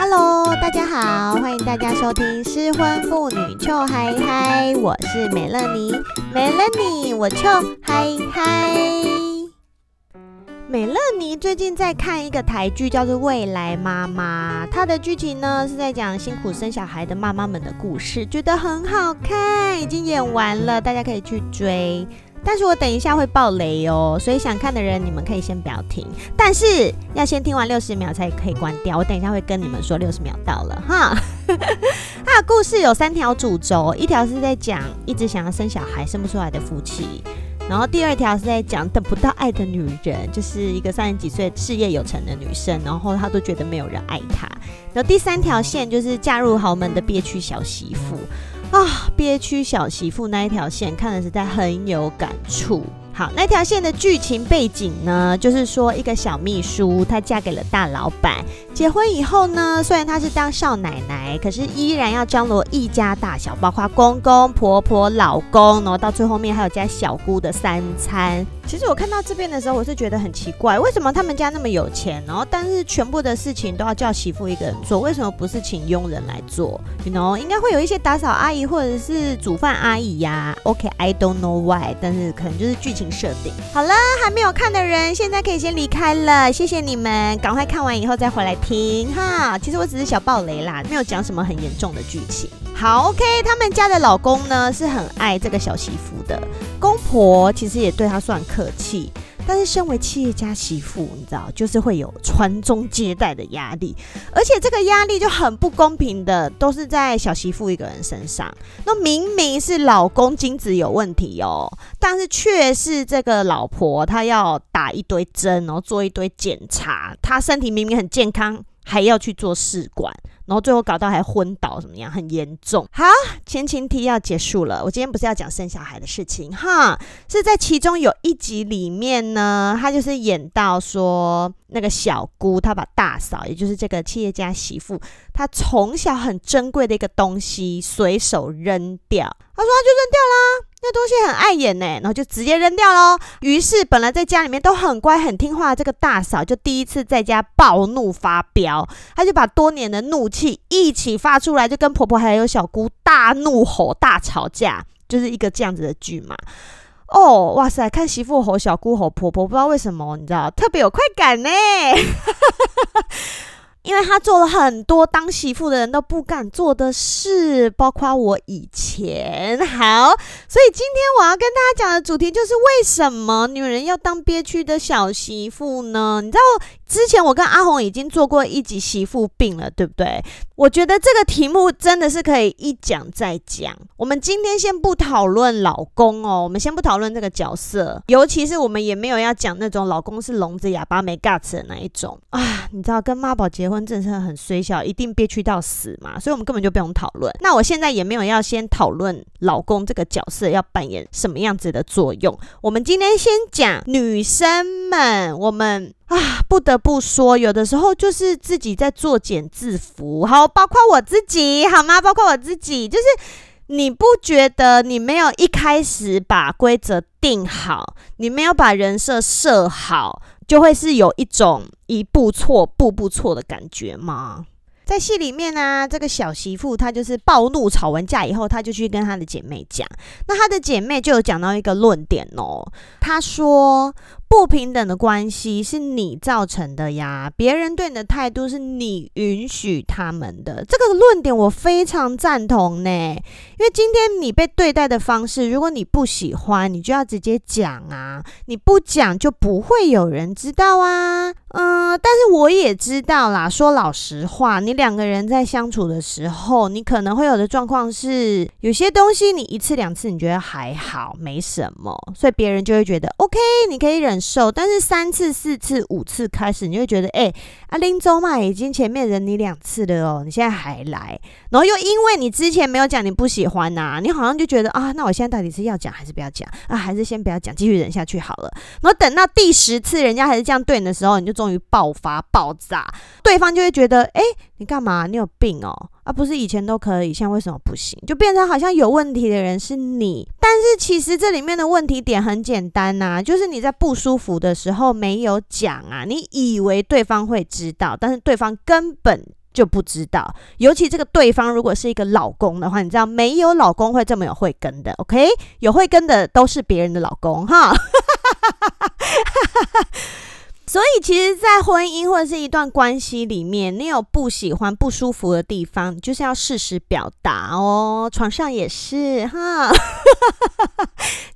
Hello，大家好，欢迎大家收听失婚妇女臭嗨嗨我是美乐妮，美乐妮，我臭嗨嗨。美乐妮最近在看一个台剧，叫做《未来妈妈》，它的剧情呢是在讲辛苦生小孩的妈妈们的故事，觉得很好看，已经演完了，大家可以去追。但是我等一下会爆雷哦，所以想看的人你们可以先不要听，但是要先听完六十秒才可以关掉。我等一下会跟你们说六十秒到了哈。他的故事有三条主轴，一条是在讲一直想要生小孩生不出来的夫妻，然后第二条是在讲等不到爱的女人，就是一个三十几岁事业有成的女生，然后她都觉得没有人爱她。然后第三条线就是嫁入豪门的憋屈小媳妇。啊，憋屈小媳妇那一条线看的实在很有感触。好，那条线的剧情背景呢，就是说一个小秘书，她嫁给了大老板。结婚以后呢，虽然她是当少奶奶，可是依然要张罗一家大小，包括公公婆婆、老公，然后到最后面还有家小姑的三餐。其实我看到这边的时候，我是觉得很奇怪，为什么他们家那么有钱，然后但是全部的事情都要叫媳妇一个人做，为什么不是请佣人来做？You know，应该会有一些打扫阿姨或者是煮饭阿姨呀。OK，I don't know why，但是可能就是剧情设定。好了，还没有看的人现在可以先离开了，谢谢你们，赶快看完以后再回来停哈。其实我只是小爆雷啦，没有讲什么很严重的剧情。好，OK，他们家的老公呢是很爱这个小媳妇的，公婆其实也对她算客气。但是身为企业家媳妇，你知道，就是会有传宗接代的压力，而且这个压力就很不公平的，都是在小媳妇一个人身上。那明明是老公精子有问题哦，但是却是这个老婆她要打一堆针，然后做一堆检查，她身体明明很健康，还要去做试管。然后最后搞到还昏倒，怎么样？很严重。好，前情提要结束了。我今天不是要讲生小孩的事情哈，是在其中有一集里面呢，他就是演到说那个小姑，她把大嫂，也就是这个企业家媳妇，她从小很珍贵的一个东西随手扔掉。她说她就扔掉啦。那东西很碍眼呢，然后就直接扔掉喽。于是本来在家里面都很乖很听话的这个大嫂，就第一次在家暴怒发飙，她就把多年的怒气一起发出来，就跟婆婆还有小姑大怒吼、大吵架，就是一个这样子的剧嘛。哦，哇塞，看媳妇吼小姑吼婆婆，不知道为什么，你知道特别有快感呢。因为他做了很多当媳妇的人都不敢做的事，包括我以前。好，所以今天我要跟大家讲的主题就是为什么女人要当憋屈的小媳妇呢？你知道，之前我跟阿红已经做过一集媳妇病了，对不对？我觉得这个题目真的是可以一讲再讲。我们今天先不讨论老公哦，我们先不讨论这个角色，尤其是我们也没有要讲那种老公是聋子哑巴没 guts 的那一种 啊。你知道跟妈宝结婚真的很衰小，一定憋屈到死嘛，所以我们根本就不用讨论。那我现在也没有要先讨论老公这个角色要扮演什么样子的作用。我们今天先讲女生们，我们。啊，不得不说，有的时候就是自己在作茧自缚，好，包括我自己，好吗？包括我自己，就是你不觉得你没有一开始把规则定好，你没有把人设设好，就会是有一种一步错，步步错的感觉吗？在戏里面呢、这个小媳妇她就是暴怒，吵完架以后，她就去跟她的姐妹讲，那她的姐妹就有讲到一个论点哦，她说。不平等的关系是你造成的呀，别人对你的态度是你允许他们的。这个论点我非常赞同呢，因为今天你被对待的方式，如果你不喜欢，你就要直接讲啊，你不讲就不会有人知道啊。嗯，但是我也知道啦，说老实话，你两个人在相处的时候，你可能会有的状况是，有些东西你一次两次你觉得还好，没什么，所以别人就会觉得 OK，你可以忍。受，但是三次、四次、五次开始，你会觉得，哎、欸，阿林周嘛，已经前面忍你两次了哦，你现在还来，然后又因为你之前没有讲你不喜欢呐、啊，你好像就觉得啊，那我现在到底是要讲还是不要讲啊？还是先不要讲，继续忍下去好了。然后等到第十次人家还是这样对你的时候，你就终于爆发爆炸，对方就会觉得，哎、你干嘛？你有病哦？啊，不是以前都可以，现在为什么不行？就变成好像有问题的人是你。但是其实这里面的问题点很简单呐、就是你在不舒服的时候没有讲啊，你以为对方会知道，但是对方根本就不知道。尤其这个对方如果是一个老公的话，你知道没有老公会这么有慧根的，OK？有慧根的都是别人的老公哈。所以，其实，在婚姻或者是一段关系里面，你有不喜欢、不舒服的地方，就是要适时表达哦。床上也是哈，就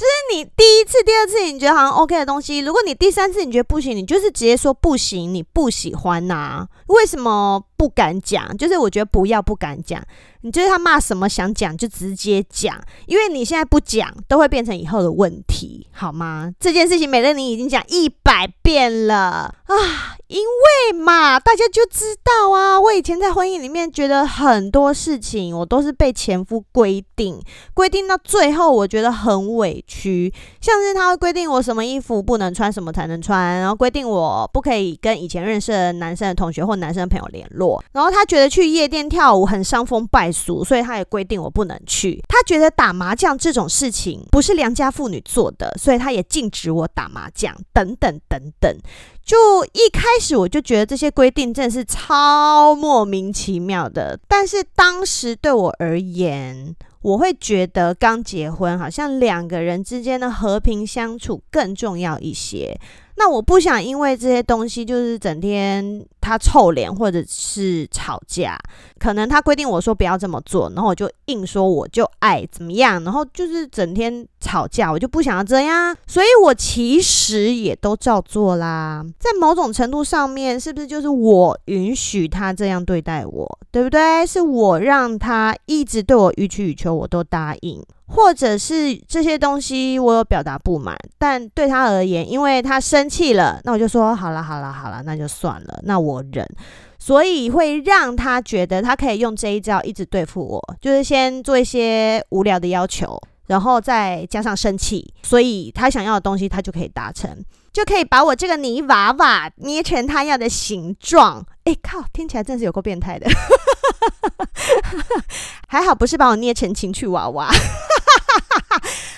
是你第一次、第二次你觉得好像 OK 的东西，如果你第三次你觉得不行，你就是直接说不行，你不喜欢呐、啊？为什么不敢讲？就是我觉得不要不敢讲。你就是他骂什么想讲就直接讲，因为你现在不讲都会变成以后的问题，好吗？这件事情美乐你已经讲一百遍了啊，因为嘛，大家就知道啊。我以前在婚姻里面觉得很多事情我都是被前夫规定，规定到最后我觉得很委屈，像是他会规定我什么衣服不能穿，什么才能穿，然后规定我不可以跟以前认识的男生的同学或男生朋友联络，然后他觉得去夜店跳舞很伤风败俗，所以他也规定我不能去。他觉得打麻将这种事情不是良家妇女做的，所以他也禁止我打麻将，等等等等。就一开始我就觉得这些规定真的是超莫名其妙的，但是当时对我而言，我会觉得刚结婚好像两个人之间的和平相处更重要一些。那我不想因为这些东西就是整天他臭脸或者是吵架，可能他规定我说不要这么做，然后我就硬说我就爱怎么样，然后就是整天吵架，我就不想要这样，所以我其实也都照做啦。在某种程度上面，是不是就是我允许他这样对待我，对不对？是我让他一直对我予取予求，我都答应。或者是这些东西我有表达不满，但对他而言，因为他生气了，那我就说好了好了好了，那就算了，那我忍。所以会让他觉得他可以用这一招一直对付我，就是先做一些无聊的要求，然后再加上生气，所以他想要的东西他就可以达成，就可以把我这个泥娃娃捏成他要的形状。哎靠，听起来真是有够变态的。还好不是把我捏成情趣娃娃。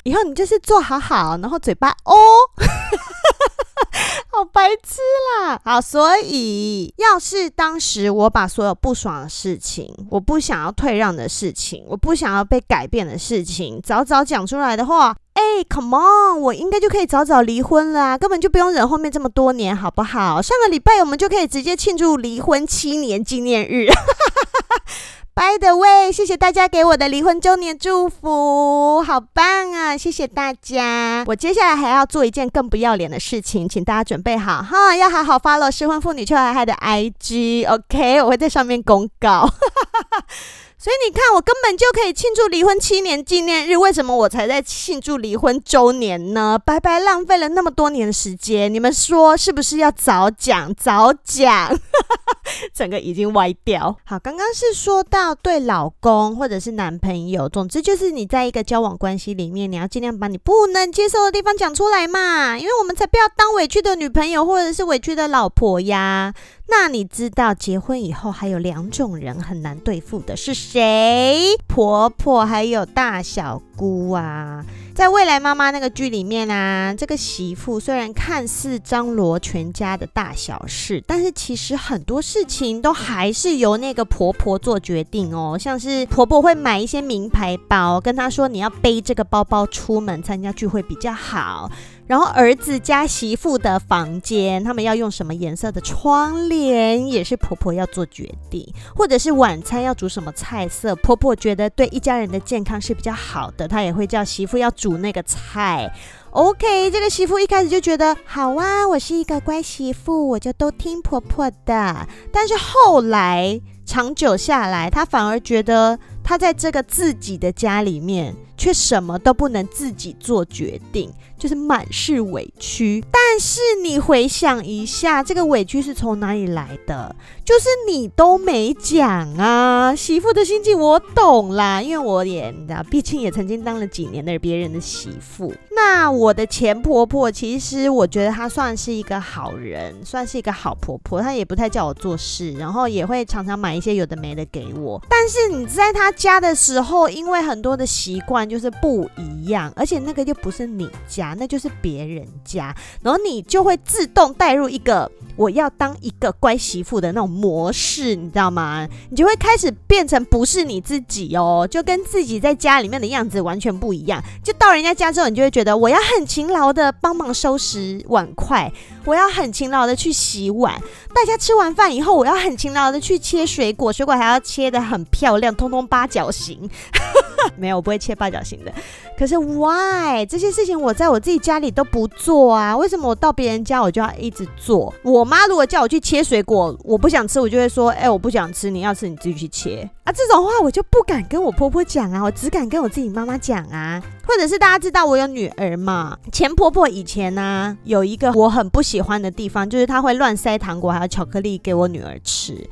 以后你就是坐好好，然后嘴巴哦，好白痴啦！好，所以要是当时我把所有不爽的事情，我不想要退让的事情，我不想要被改变的事情，早早讲出来的话，哎，come on，我应该就可以早早离婚啦，根本就不用忍后面这么多年，好不好？上个礼拜我们就可以直接庆祝离婚七年纪念日。By the way，谢谢大家给我的离婚周年祝福，好棒啊！谢谢大家。我接下来还要做一件更不要脸的事情，请大家准备好哈，要好好 follow 失婚妇女 Chill High High 的 IG，OK，我会在上面公告。所以你看，我根本就可以庆祝离婚七年纪念日，为什么我才在庆祝离婚周年呢？白白浪费了那么多年的时间，你们说是不是要早讲早讲？整个已经歪掉。好，刚刚是说到对老公或者是男朋友，总之就是你在一个交往关系里面，你要尽量把你不能接受的地方讲出来嘛，因为我们才不要当委屈的女朋友或者是委屈的老婆呀。那你知道结婚以后还有两种人很难对付的是谁？婆婆还有大小姑啊。在未来妈妈那个剧里面啊，这个媳妇虽然看似张罗全家的大小事，但是其实很多事情都还是由那个婆婆做决定哦。像是婆婆会买一些名牌包，跟她说你要背这个包包出门参加聚会比较好。然后儿子家媳妇的房间，他们要用什么颜色的窗帘，也是婆婆要做决定。或者是晚餐要煮什么菜色，婆婆觉得对一家人的健康是比较好的，她也会叫媳妇要煮那个菜。OK，这个媳妇一开始就觉得好啊，我是一个乖媳妇，我就都听婆婆的。但是后来长久下来，她反而觉得她在这个自己的家里面，却什么都不能自己做决定。就是满是委屈，但是你回想一下，这个委屈是从哪里来的？就是你都没讲啊，媳妇的心情我懂啦，因为我也你知道，毕竟也曾经当了几年的别人的媳妇。那我的前婆婆，其实我觉得她算是一个好人，算是一个好婆婆，她也不太叫我做事，然后也会常常买一些有的没的给我。但是你在她家的时候，因为很多的习惯就是不一样，而且那个就不是你家。那就是别人家，然后你就会自动带入一个我要当一个乖媳妇的那种模式，你知道吗？你就会开始变成不是你自己哦，就跟自己在家里面的样子完全不一样。就到人家家之后，你就会觉得我要很勤劳的帮忙收拾碗筷，我要很勤劳的去洗碗。大家吃完饭以后，我要很勤劳的去切水果，水果还要切得很漂亮，通通八角形。没有，我不会切八角形的。可是 why 这些事情我在我自己家里都不做啊？为什么我到别人家我就要一直做？我妈如果叫我去切水果，我不想吃，我就会说：“哎、我不想吃，你要吃你自己去切。”啊，这种话我就不敢跟我婆婆讲啊，我只敢跟我自己妈妈讲啊。或者是大家知道我有女儿嘛？前婆婆以前呢、有一个我很不喜欢的地方，就是她会乱塞糖果还有巧克力给我女儿吃。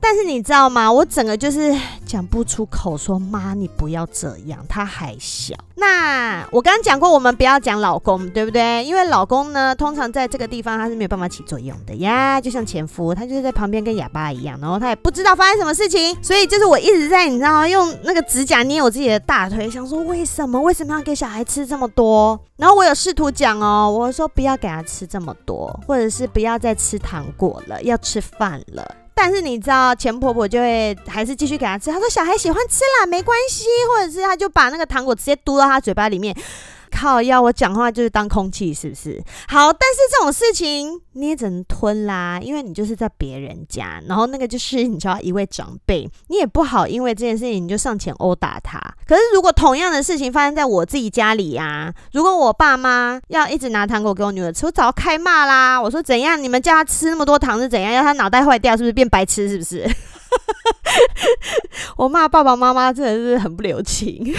但是你知道吗？我整个就是讲不出口，说妈，你不要这样，她还小。那我刚刚讲过，我们不要讲老公，对不对？因为老公呢，通常在这个地方他是没有办法起作用的呀，就像前夫，他就是在旁边跟哑巴一样，然后他也不知道发生什么事情。所以就是我一直在，你知道吗，用那个指甲捏我自己的大腿，想说为什么？为什么要给小孩吃这么多？然后我有试图讲哦，我说不要给他吃这么多，或者是不要再吃糖果了，要吃饭了。但是你知道，钱婆婆就会还是继续给他吃。她说小孩喜欢吃啦，没关系。或者是她就把那个糖果直接嘟到他嘴巴里面。靠，要我讲话就是当空气，是不是？好，但是这种事情你也只能吞啦，因为你就是在别人家，然后那个就是你知道一位长辈，你也不好因为这件事情你就上前殴打他。可是如果同样的事情发生在我自己家里呀，如果我爸妈要一直拿糖果给我女儿吃，我早开骂啦！我说怎样？你们叫他吃那么多糖是怎样？要他脑袋坏掉是不是？变白痴是不是？我骂爸爸妈妈真的是很不留情。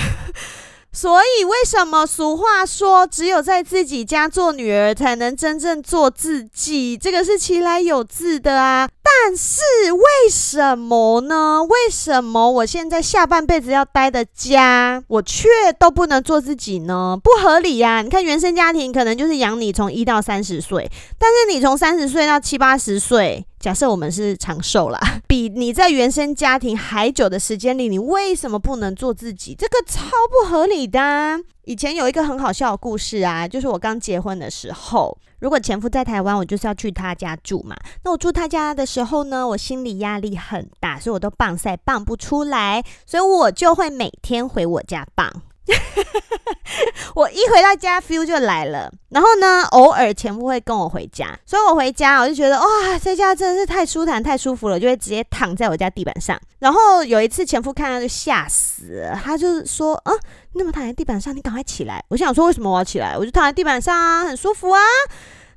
所以，为什么俗话说只有在自己家做女儿才能真正做自己？这个是其来有自的啊。但是为什么呢？为什么我现在下半辈子要待的家，我却都不能做自己呢？不合理呀！你看原生家庭可能就是养你从一到三十岁，但是你从三十岁到七八十岁。假设我们是长寿啦，比你在原生家庭还久的时间里，你为什么不能做自己？这个超不合理的。以前有一个很好笑的故事啊，就是我刚结婚的时候，如果前夫在台湾，我就是要去他家住嘛。那我住他家的时候呢，我心理压力很大，所以我都棒赛棒不出来，所以我就会每天回我家棒。我一回到家，feel 就来了。然后呢，偶尔前夫会跟我回家，所以我回家我就觉得哇，在家真的是太舒坦、太舒服了，就会直接躺在我家地板上。然后有一次前夫看到就吓死了，他就是说啊，你怎么躺在地板上？你赶快起来！我想说为什么我要起来？我就躺在地板上啊，很舒服啊。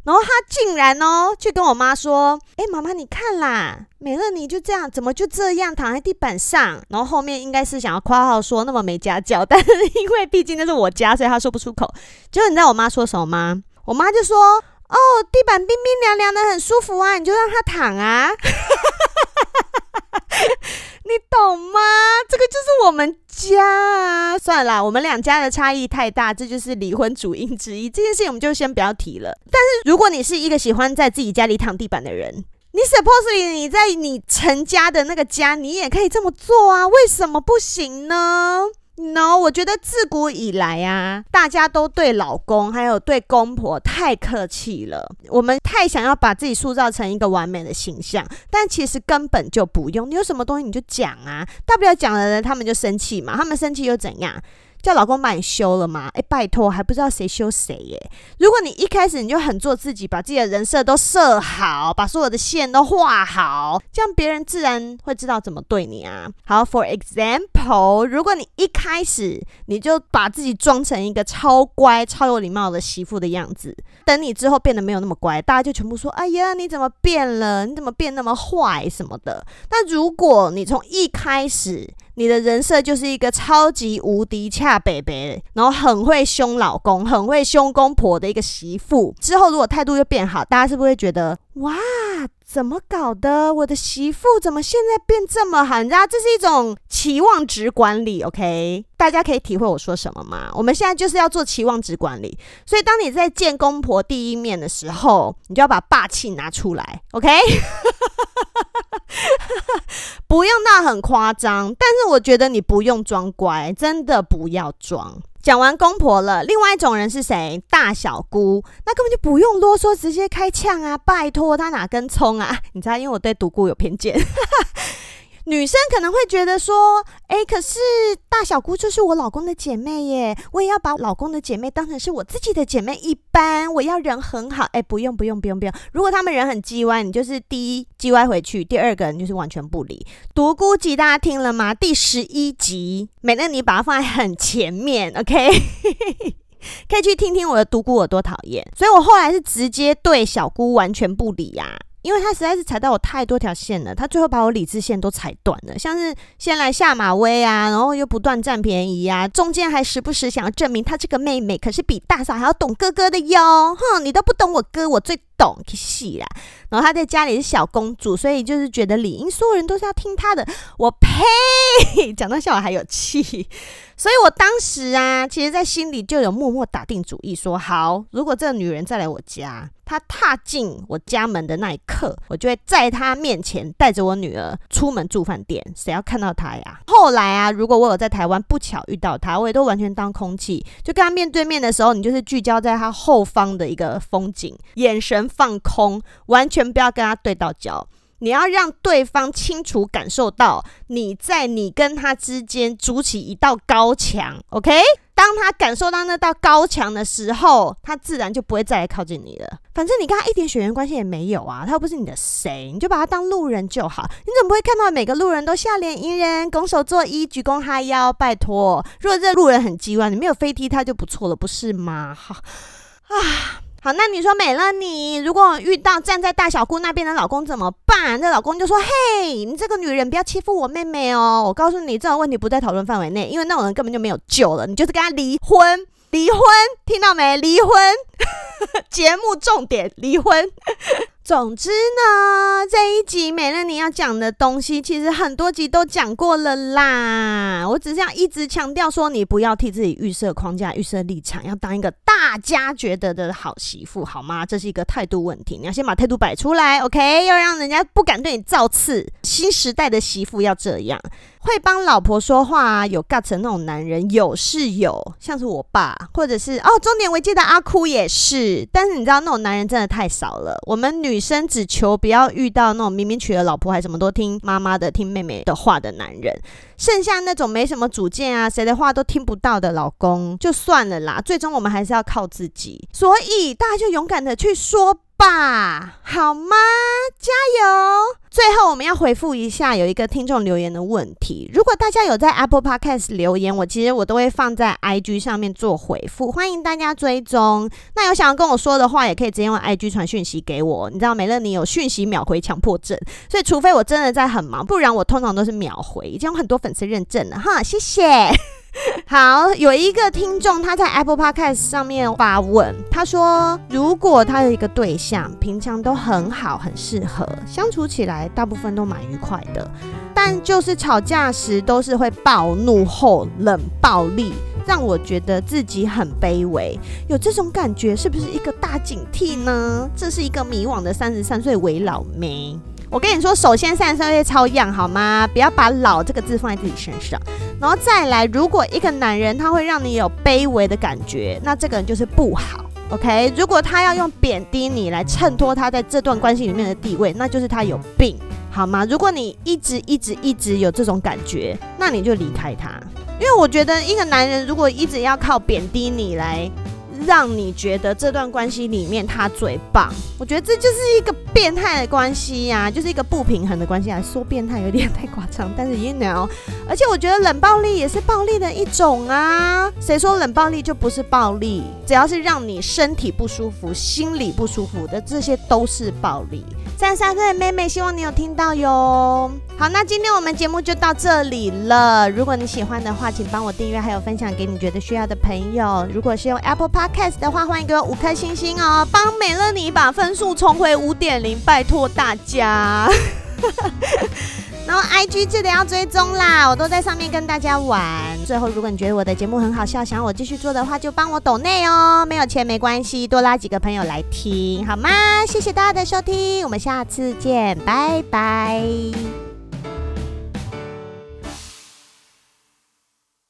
然后他竟然哦，去跟我妈说：“哎，妈妈，你看啦，美乐你就这样，怎么就这样躺在地板上？”然后后面应该是想要夸号说那么没家教，但是因为毕竟那是我家，所以他说不出口。结果你知道我妈说什么吗？我妈就说：“哦，地板冰冰凉凉的，很舒服啊，你就让他躺啊。” 你懂吗？这个就是我们家啊。算了啦，我们两家的差异太大，这就是离婚主因之一。这件事情我们就先不要提了。但是如果你是一个喜欢在自己家里躺地板的人，你 supposedly 你在你成家的那个家，你也可以这么做啊？为什么不行呢？No，我觉得自古以来啊，大家都对老公还有对公婆太客气了。我们太想要把自己塑造成一个完美的形象，但其实根本就不用。你有什么东西你就讲啊，大不了讲了呢他们就生气嘛，他们生气又怎样？叫老公把你休了吗？诶，拜托，还不知道谁休谁耶！如果你一开始你就很做自己，把自己的人设都设好，把所有的线都画好，这样别人自然会知道怎么对你啊。好，for example，如果你一开始你就把自己装成一个超乖、超有礼貌的媳妇的样子，等你之后变得没有那么乖，大家就全部说：“哎呀，你怎么变了？你怎么变那么坏什么的？”那如果你从一开始，你的人设就是一个超级无敌恰北北，然后很会凶老公、很会凶公婆的一个媳妇。之后如果态度又变好，大家是不是会觉得哇，怎么搞的？我的媳妇怎么现在变这么好？你知道这是一种期望值管理，OK？大家可以体会我说什么吗？我们现在就是要做期望值管理，所以当你在见公婆第一面的时候，你就要把霸气拿出来，OK？不用那很夸张，但是我觉得你不用装乖，真的不要装。讲完公婆了，另外一种人是谁？大小姑，那根本就不用啰嗦，直接开呛啊！拜托，他哪根葱啊？你知道，因为我对独孤有偏见。女生可能会觉得说，诶，可是大小姑就是我老公的姐妹耶，我也要把老公的姐妹当成是我自己的姐妹一般，我要人很好。诶，不用不用不用不用，如果他们人很叽歪，你就是第一叽歪回去，第二个人就是完全不理。独孤集大家听了吗？第十一集，美乐你把它放在很前面，OK，可以去听听我的独孤有多讨厌。所以我后来是直接对小姑完全不理呀、因为他实在是踩到我太多条线了，他最后把我理智线都踩断了，像是先来下马威啊，然后又不断占便宜啊，中间还时不时想要证明他这个妹妹可是比大嫂还要懂哥哥的哟，哼，你都不懂我哥，我最懂，去死啦！然后他在家里是小公主，所以就是觉得理应所有人都是要听他的，我呸！讲到笑我还有气。所以我当时啊，其实在心里就有默默打定主意，说好，如果这个女人再来我家，她踏进我家门的那一刻，我就会在她面前带着我女儿出门住饭店，谁要看到她呀？后来啊，如果我有在台湾不巧遇到她，我也都完全当空气，就跟她面对面的时候，你就是聚焦在她后方的一个风景，眼神放空，完全不要跟他对到焦。你要让对方清楚感受到你在你跟他之间筑起一道高墙，OK？当他感受到那道高墙的时候，他自然就不会再来靠近你了。反正你跟他一点血缘关系也没有啊，他又不是你的谁，你就把他当路人就好。你怎么不会看到每个路人都笑脸迎人、拱手作揖、鞠躬哈腰？拜托，如果这路人很机关，你没有飞踢他就不错了，不是吗？哈啊。好，那你说美乐你，如果遇到站在大小姑那边的老公怎么办？那老公就说：“嘿，你这个女人不要欺负我妹妹哦！我告诉你，这种问题不在讨论范围内，因为那种人根本就没有救了。你就是跟他离婚，离婚，听到没？离婚。节目重点，离婚。”总之呢，这一集美乐妮要讲的东西，其实很多集都讲过了啦。我只是要一直强调说，你不要替自己预设框架、预设立场，要当一个大家觉得的好媳妇，好吗？这是一个态度问题，你要先把态度摆出来，OK？要让人家不敢对你造次。新时代的媳妇要这样。会帮老婆说话啊，有 guts 的那种男人有是有，像是我爸，或者是哦，中年危机的阿哭也是。但是你知道那种男人真的太少了。我们女生只求不要遇到那种明明娶了老婆还什么都听妈妈的、听妹妹的话的男人。剩下那种没什么主见啊，谁的话都听不到的老公就算了啦。最终我们还是要靠自己，所以大家就勇敢的去说吧，好吗？加油！最后，我们要回复一下有一个听众留言的问题。如果大家有在 Apple Podcast 留言，我其实我都会放在 IG 上面做回复，欢迎大家追踪。那有想要跟我说的话，也可以直接用 IG 传讯息给我。你知道美乐你有讯息秒回强迫症，所以除非我真的在很忙，不然我通常都是秒回，已经有很多粉丝认证了哈，谢谢。好，有一个听众他在 Apple Podcast 上面发问，他说：“如果他有一个对象，平常都很好，很适合相处起来，大部分都蛮愉快的，但就是吵架时都是会暴怒后冷暴力，让我觉得自己很卑微。有这种感觉，是不是一个大警惕呢？这是一个迷惘的三十三岁伪老妹。”我跟你说，首先三十三岁超样好吗？不要把“老”这个字放在自己身上，然后再来，如果一个男人他会让你有卑微的感觉，那这个人就是不好。OK，如果他要用贬低你来衬托他在这段关系里面的地位，那就是他有病，好吗？如果你一直一直一直有这种感觉，那你就离开他，因为我觉得一个男人如果一直要靠贬低你来。让你觉得这段关系里面他最棒，我觉得这就是一个变态的关系呀、啊，就是一个不平衡的关系来说变态有点太夸张，但是 you know，而且我觉得冷暴力也是暴力的一种啊，谁说冷暴力就不是暴力？只要是让你身体不舒服、心里不舒服的，这些都是暴力。三十三岁的妹妹，希望你有听到哟。好，那今天我们节目就到这里了。如果你喜欢的话，请帮我订阅，还有分享给你觉得需要的朋友。如果是用 Apple Podcast 的话，欢迎给我五颗星星哦，帮美乐你把分数重回五点零，拜托大家。然后 IG 记得要追踪啦，我都在上面跟大家玩。最后，如果你觉得我的节目很好笑，想要我继续做的话，就帮我抖内哦，没有钱没关系，多拉几个朋友来听好吗？谢谢大家的收听，我们下次见，拜拜。